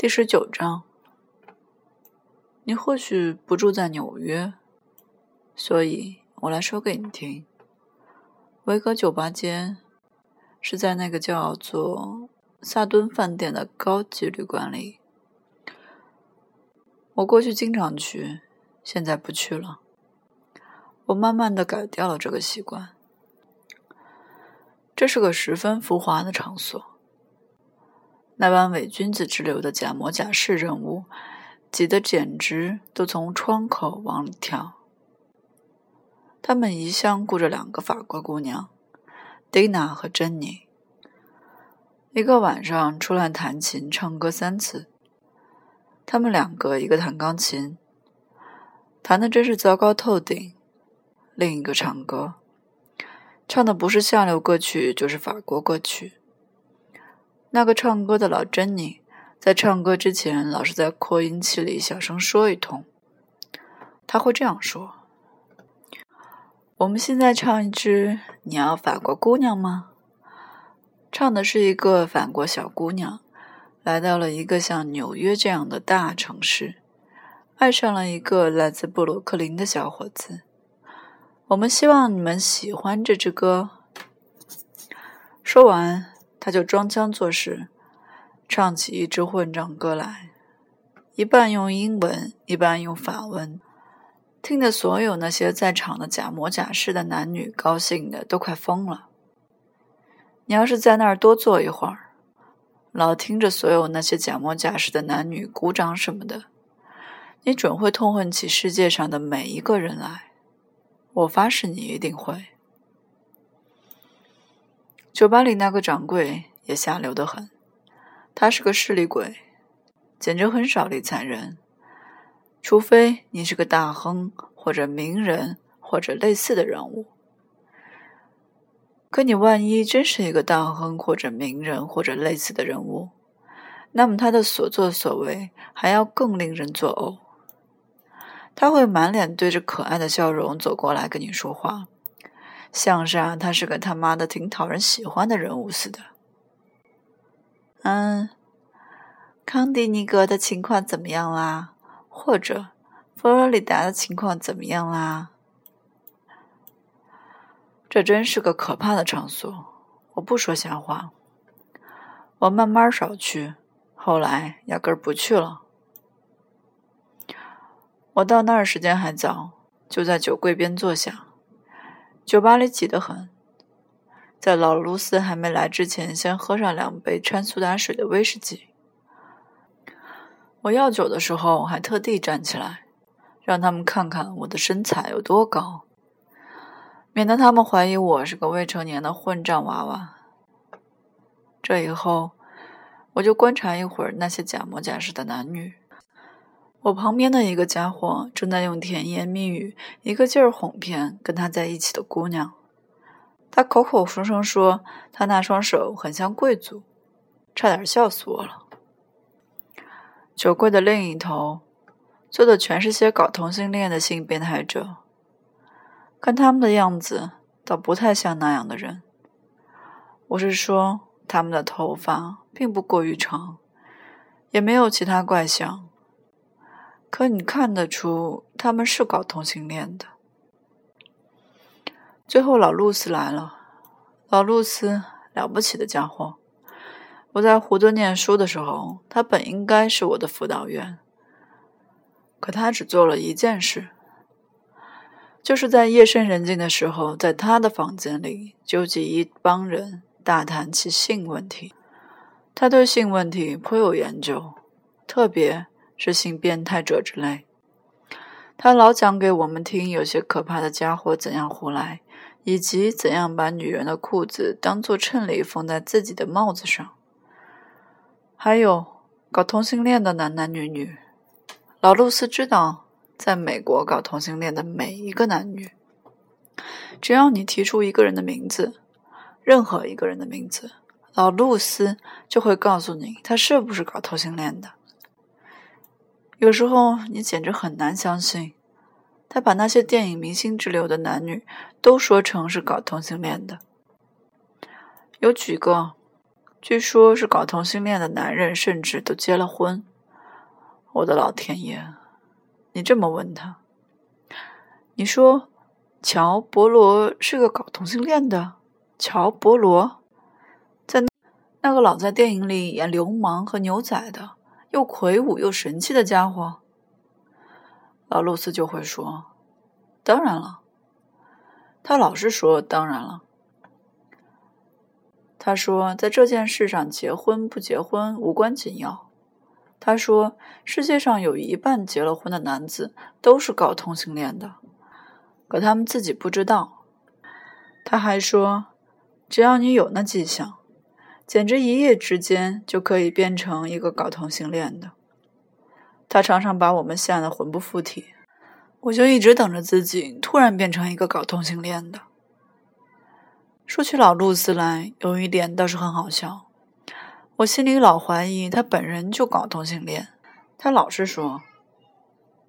第十九章，你或许不住在纽约，所以我来说给你听。维格酒吧街是在那个叫做萨顿饭店的高级旅馆里。我过去经常去，现在不去了。我慢慢的改掉了这个习惯。这是个十分浮华的场所。那帮伪君子之流的假模假式人物，挤得简直都从窗口往里跳。他们一向雇着两个法国姑娘，蒂娜和珍妮，一个晚上出来弹琴唱歌三次。他们两个，一个弹钢琴，弹的真是糟糕透顶；另一个唱歌，唱的不是下流歌曲，就是法国歌曲。那个唱歌的老珍妮，在唱歌之前老是在扩音器里小声说一通。他会这样说：“我们现在唱一支《你要法国姑娘吗》。”唱的是一个法国小姑娘，来到了一个像纽约这样的大城市，爱上了一个来自布鲁克林的小伙子。我们希望你们喜欢这支歌。说完。他就装腔作势，唱起一支混账歌来，一半用英文，一半用法文，听得所有那些在场的假模假式的男女高兴的都快疯了。你要是在那儿多坐一会儿，老听着所有那些假模假式的男女鼓掌什么的，你准会痛恨起世界上的每一个人来。我发誓，你一定会。酒吧里那个掌柜也下流得很，他是个势利鬼，简直很少理睬人，除非你是个大亨或者名人或者类似的人物。可你万一真是一个大亨或者名人或者类似的人物，那么他的所作所为还要更令人作呕。他会满脸对着可爱的笑容走过来跟你说话。像是啊，他是个他妈的挺讨人喜欢的人物似的。嗯，康迪尼格的情况怎么样啦？或者佛罗里达的情况怎么样啦？这真是个可怕的场所。我不说瞎话。我慢慢少去，后来压根儿不去了。我到那儿时间还早，就在酒柜边坐下。酒吧里挤得很，在老卢斯还没来之前，先喝上两杯掺苏打水的威士忌。我要酒的时候，还特地站起来，让他们看看我的身材有多高，免得他们怀疑我是个未成年的混账娃娃。这以后，我就观察一会儿那些假模假式的男女。我旁边的一个家伙正在用甜言蜜语一个劲儿哄骗跟他在一起的姑娘。他口口声声说他那双手很像贵族，差点笑死我了。酒柜的另一头坐的全是些搞同性恋的性变态者，看他们的样子倒不太像那样的人。我是说，他们的头发并不过于长，也没有其他怪象。可你看得出他们是搞同性恋的。最后老露丝来了，老露丝了不起的家伙。我在胡顿念书的时候，他本应该是我的辅导员，可他只做了一件事，就是在夜深人静的时候，在他的房间里纠集一帮人大谈其性问题。他对性问题颇有研究，特别。是性变态者之类，他老讲给我们听，有些可怕的家伙怎样胡来，以及怎样把女人的裤子当做衬里缝在自己的帽子上。还有搞同性恋的男男女女，老露丝知道，在美国搞同性恋的每一个男女，只要你提出一个人的名字，任何一个人的名字，老露丝就会告诉你他是不是搞同性恋的。有时候你简直很难相信，他把那些电影明星之流的男女都说成是搞同性恋的。有几个，据说是搞同性恋的男人，甚至都结了婚。我的老天爷！你这么问他，你说乔·伯罗是个搞同性恋的？乔·伯罗，在那个老在电影里演流氓和牛仔的，又魁梧又神气的家伙。老露丝就会说：“当然了。”他老是说：“当然了。”他说：“在这件事上，结婚不结婚无关紧要。”他说：“世界上有一半结了婚的男子都是搞同性恋的，可他们自己不知道。”他还说：“只要你有那迹象，简直一夜之间就可以变成一个搞同性恋的。”他常常把我们吓得魂不附体，我就一直等着自己突然变成一个搞同性恋的。说起老露丝来，有一点倒是很好笑。我心里老怀疑他本人就搞同性恋。他老是说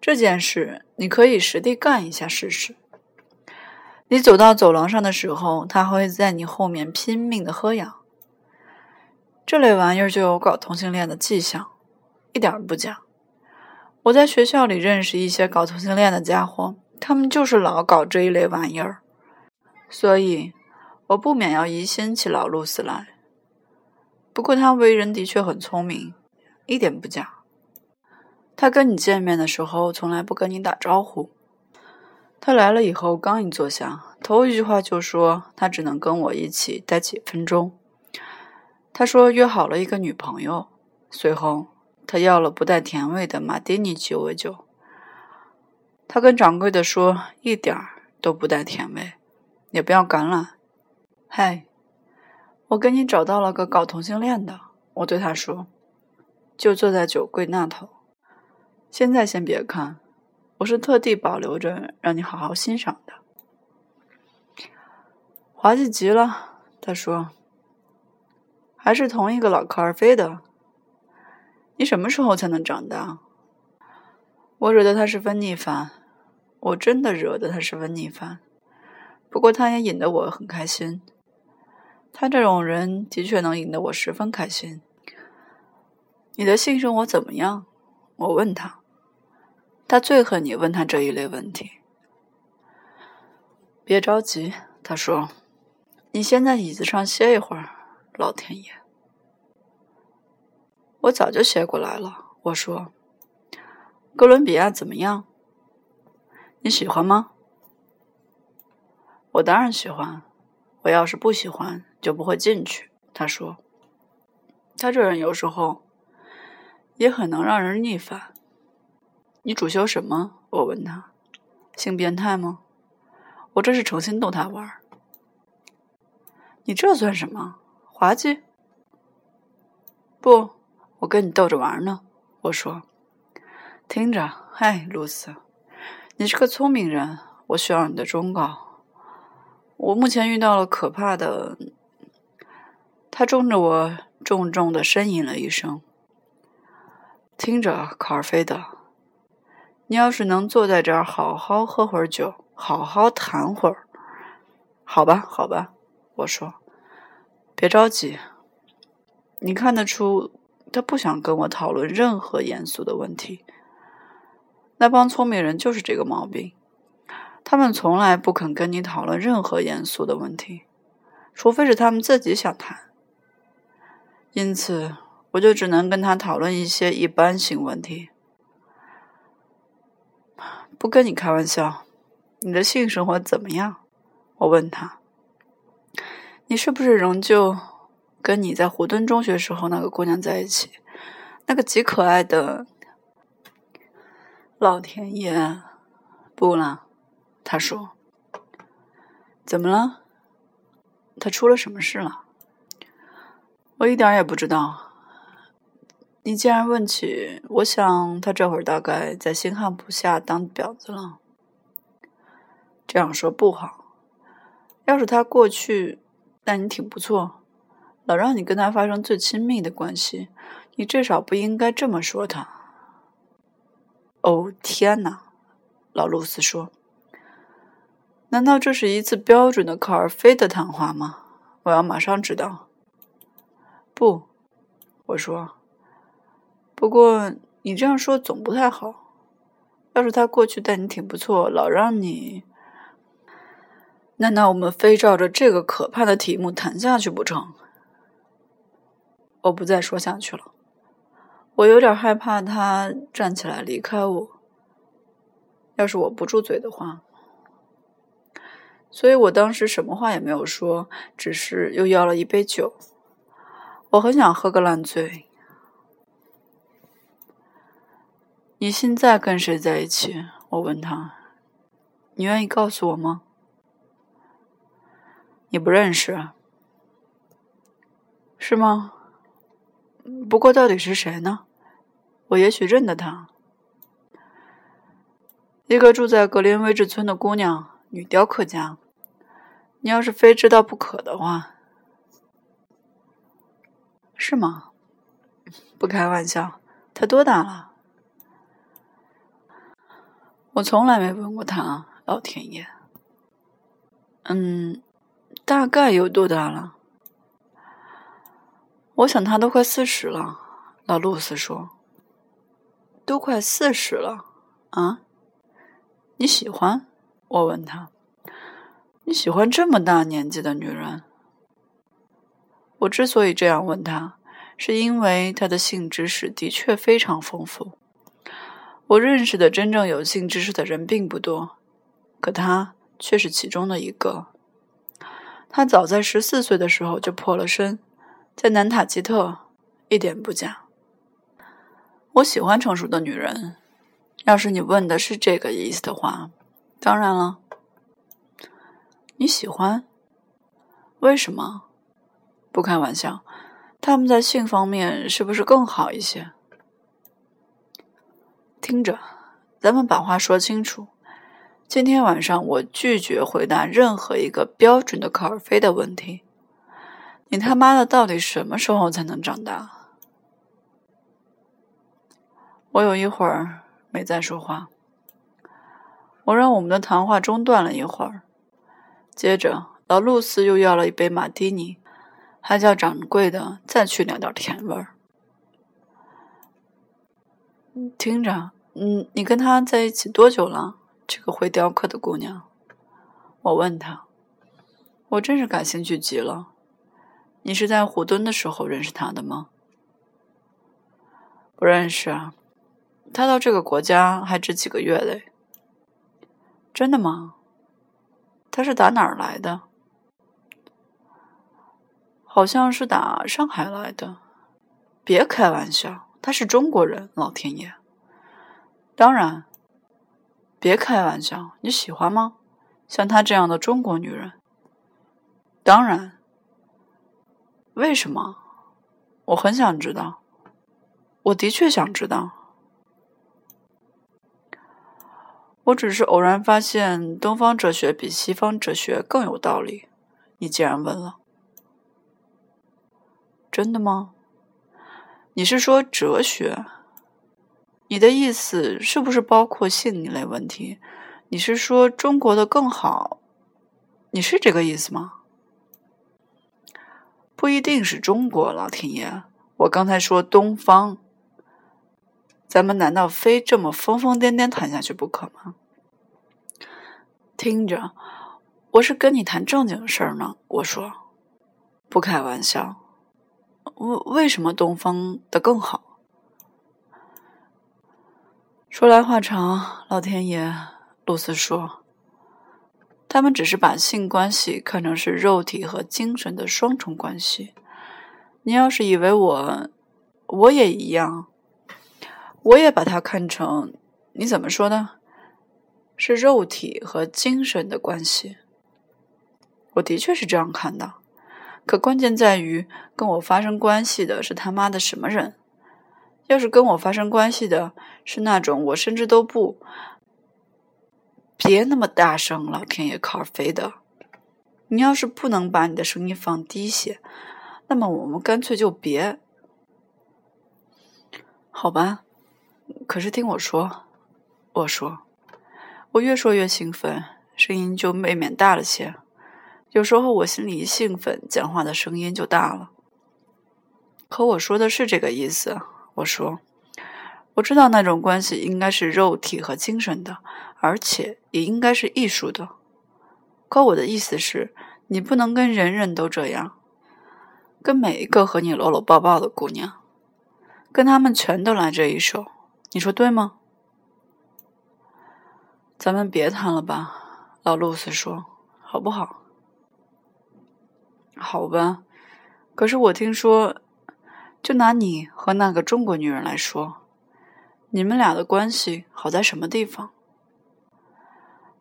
这件事你可以实地干一下试试。你走到走廊上的时候，他会在你后面拼命的喝氧。这类玩意儿就有搞同性恋的迹象，一点不假。我在学校里认识一些搞同性恋的家伙，他们就是老搞这一类玩意儿，所以。我不免要疑心起老露丝来，不过他为人的确很聪明，一点不假。他跟你见面的时候从来不跟你打招呼。他来了以后刚一坐下，头一句话就说他只能跟我一起待几分钟。他说约好了一个女朋友。随后他要了不带甜味的马丁尼鸡尾酒。他跟掌柜的说一点儿都不带甜味，也不要橄榄。嗨，我给你找到了个搞同性恋的。我对他说：“就坐在酒柜那头。现在先别看，我是特地保留着让你好好欣赏的。”滑稽极了，他说：“还是同一个老科尔菲的。你什么时候才能长大？”我惹得他十分逆反，我真的惹得他十分逆反。不过他也引得我很开心。他这种人的确能引得我十分开心。你的性生活怎么样？我问他。他最恨你问他这一类问题。别着急，他说：“你先在椅子上歇一会儿。”老天爷，我早就歇过来了。我说：“哥伦比亚怎么样？你喜欢吗？”我当然喜欢。我要是不喜欢。就不会进去。他说：“他这人有时候也很能让人逆反。”你主修什么？我问他：“性变态吗？”我这是诚心逗他玩。你这算什么？滑稽？不，我跟你逗着玩呢。我说：“听着，嗨，露丝，你是个聪明人，我需要你的忠告。我目前遇到了可怕的。”他冲着我重重的呻吟了一声。听着，卡尔菲德，你要是能坐在这儿好好喝会儿酒，好好谈会儿，好吧，好吧，我说，别着急。你看得出他不想跟我讨论任何严肃的问题。那帮聪明人就是这个毛病，他们从来不肯跟你讨论任何严肃的问题，除非是他们自己想谈。因此，我就只能跟他讨论一些一般性问题。不跟你开玩笑，你的性生活怎么样？我问他。你是不是仍旧跟你在湖顿中学时候那个姑娘在一起？那个极可爱的……老天爷，不了。他说。怎么了？他出了什么事了？我一点也不知道。你既然问起，我想他这会儿大概在新汉普下当婊子了。这样说不好。要是他过去，但你挺不错，老让你跟他发生最亲密的关系，你至少不应该这么说他。哦天哪！老露丝说：“难道这是一次标准的考尔菲的谈话吗？我要马上知道。”不，我说。不过你这样说总不太好。要是他过去待你挺不错，老让你……难道我们非照着这个可怕的题目谈下去不成？我不再说下去了。我有点害怕他站起来离开我。要是我不住嘴的话，所以我当时什么话也没有说，只是又要了一杯酒。我很想喝个烂醉。你现在跟谁在一起？我问他。你愿意告诉我吗？你不认识，是吗？不过到底是谁呢？我也许认得他。一个住在格林威治村的姑娘，女雕刻家。你要是非知道不可的话，是吗？不开玩笑，她多大了？我从来没问过她，老天爷。嗯，大概有多大了？我想她都快四十了。老露丝说：“都快四十了啊。”你喜欢？我问他：“你喜欢这么大年纪的女人？”我之所以这样问他，是因为他的性知识的确非常丰富。我认识的真正有性知识的人并不多，可他却是其中的一个。他早在十四岁的时候就破了身，在南塔吉特，一点不假。我喜欢成熟的女人。要是你问的是这个意思的话，当然了。你喜欢？为什么？不开玩笑，他们在性方面是不是更好一些？听着，咱们把话说清楚。今天晚上我拒绝回答任何一个标准的科尔菲的问题。你他妈的到底什么时候才能长大？我有一会儿。没再说话，我让我们的谈话中断了一会儿。接着，老露丝又要了一杯马蒂尼，还叫掌柜的再去两点甜味儿。听着，嗯，你跟他在一起多久了？这个会雕刻的姑娘，我问她，我真是感兴趣极了。你是在虎墩的时候认识他的吗？不认识啊。他到这个国家还只几个月嘞，真的吗？他是打哪儿来的？好像是打上海来的。别开玩笑，他是中国人，老天爷！当然，别开玩笑，你喜欢吗？像她这样的中国女人？当然。为什么？我很想知道。我的确想知道。我只是偶然发现，东方哲学比西方哲学更有道理。你既然问了，真的吗？你是说哲学？你的意思是不是包括性一类问题？你是说中国的更好？你是这个意思吗？不一定是中国，老天爷！我刚才说东方。咱们难道非这么疯疯癫癫谈下去不可吗？听着，我是跟你谈正经事儿呢。我说，不开玩笑。为为什么东方的更好？说来话长，老天爷，露丝说，他们只是把性关系看成是肉体和精神的双重关系。你要是以为我，我也一样。我也把它看成，你怎么说呢？是肉体和精神的关系。我的确是这样看的，可关键在于跟我发生关系的是他妈的什么人？要是跟我发生关系的是那种我甚至都不……别那么大声，老天爷，卡尔菲德！你要是不能把你的声音放低些，那么我们干脆就别……好吧。可是听我说，我说，我越说越兴奋，声音就未免大了些。有时候我心里一兴奋，讲话的声音就大了。可我说的是这个意思。我说，我知道那种关系应该是肉体和精神的，而且也应该是艺术的。可我的意思是，你不能跟人人都这样，跟每一个和你搂搂抱抱的姑娘，跟他们全都来这一手。你说对吗？咱们别谈了吧，老露丝说，好不好？好吧。可是我听说，就拿你和那个中国女人来说，你们俩的关系好在什么地方？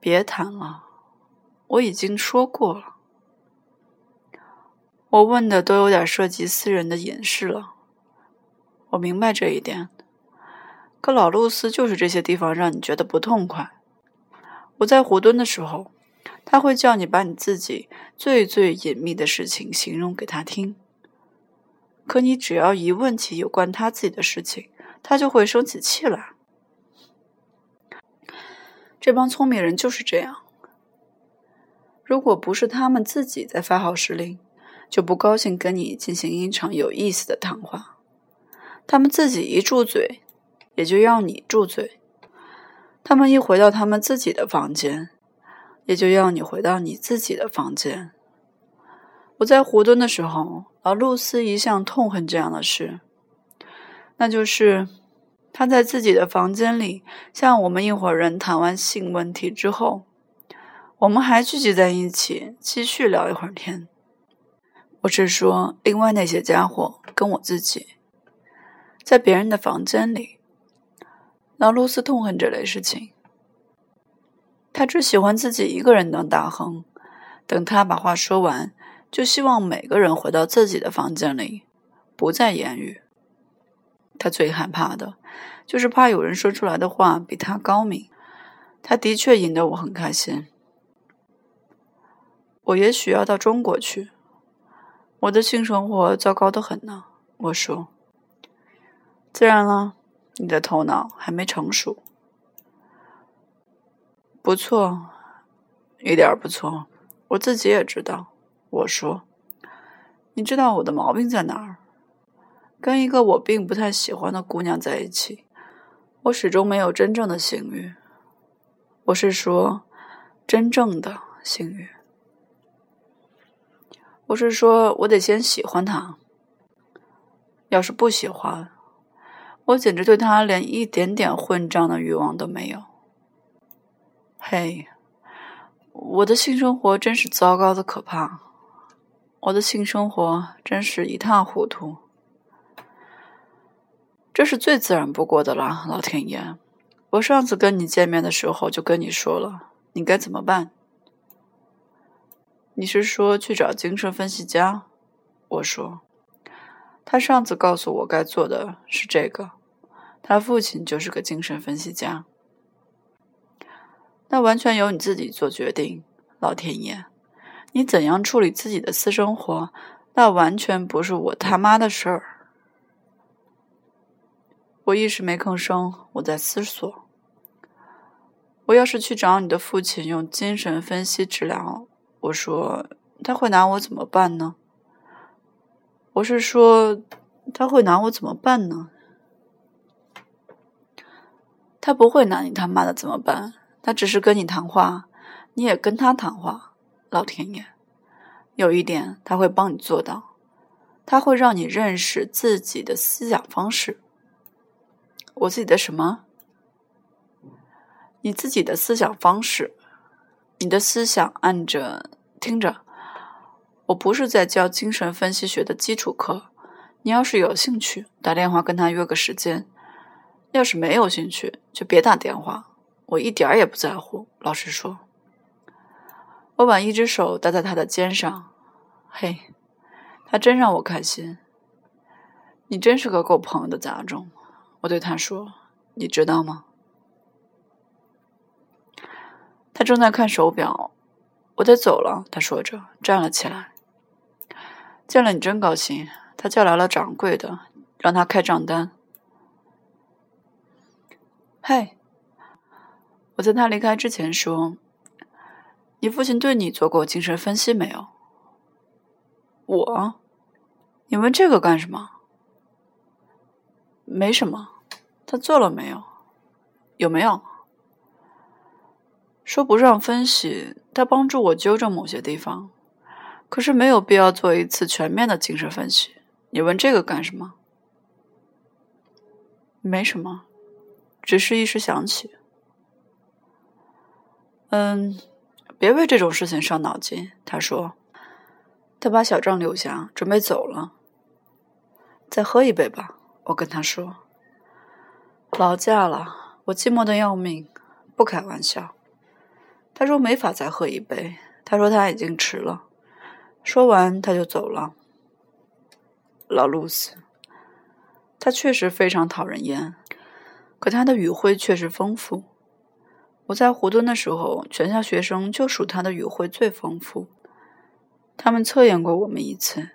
别谈了，我已经说过了。我问的都有点涉及私人的隐私了。我明白这一点。可老露丝就是这些地方让你觉得不痛快。我在湖墩的时候，他会叫你把你自己最最隐秘的事情形容给他听。可你只要一问起有关他自己的事情，他就会生起气来。这帮聪明人就是这样。如果不是他们自己在发号施令，就不高兴跟你进行一场有意思的谈话。他们自己一住嘴，也就要你住嘴。他们一回到他们自己的房间，也就要你回到你自己的房间。我在湖墩的时候。而露丝一向痛恨这样的事，那就是她在自己的房间里，向我们一伙人谈完性问题之后，我们还聚集在一起继续聊一会儿天。我是说，另外那些家伙跟我自己，在别人的房间里。老露丝痛恨这类事情，他只喜欢自己一个人当大亨。等他把话说完。就希望每个人回到自己的房间里，不再言语。他最害怕的，就是怕有人说出来的话比他高明。他的确引得我很开心。我也许要到中国去。我的性生活糟糕的很呢。我说。自然了，你的头脑还没成熟。不错，一点不错。我自己也知道。我说：“你知道我的毛病在哪儿？跟一个我并不太喜欢的姑娘在一起，我始终没有真正的性欲。我是说，真正的性欲。我是说，我得先喜欢她。要是不喜欢，我简直对她连一点点混账的欲望都没有。嘿，我的性生活真是糟糕的可怕。”我的性生活真是一塌糊涂，这是最自然不过的了，老天爷！我上次跟你见面的时候就跟你说了，你该怎么办？你是说去找精神分析家？我说，他上次告诉我该做的是这个，他父亲就是个精神分析家。那完全由你自己做决定，老天爷！你怎样处理自己的私生活，那完全不是我他妈的事儿。我一时没吭声，我在思索：我要是去找你的父亲用精神分析治疗，我说他会拿我怎么办呢？我是说他会拿我怎么办呢？他不会拿你他妈的怎么办？他只是跟你谈话，你也跟他谈话。老天爷，有一点他会帮你做到，他会让你认识自己的思想方式。我自己的什么？你自己的思想方式，你的思想按着听着。我不是在教精神分析学的基础课，你要是有兴趣，打电话跟他约个时间；要是没有兴趣，就别打电话。我一点儿也不在乎，老实说。我把一只手搭在他的肩上，嘿，他真让我开心。你真是个够朋友的杂种，我对他说，你知道吗？他正在看手表，我得走了。他说着，站了起来。见了你真高兴。他叫来了掌柜的，让他开账单。嘿，我在他离开之前说。你父亲对你做过精神分析没有？我？你问这个干什么？没什么。他做了没有？有没有？说不上分析，他帮助我纠正某些地方，可是没有必要做一次全面的精神分析。你问这个干什么？没什么，只是一时想起。嗯，别为这种事情伤脑筋。他说，他把小账留下，准备走了。再喝一杯吧，我跟他说。劳驾了，我寂寞的要命，不开玩笑。他说没法再喝一杯，他说他已经迟了。说完他就走了。老路斯，他确实非常讨人厌，可他的语汇确实丰富。我在湖墩的时候，全校学生就数他的语汇最丰富。他们测验过我们一次，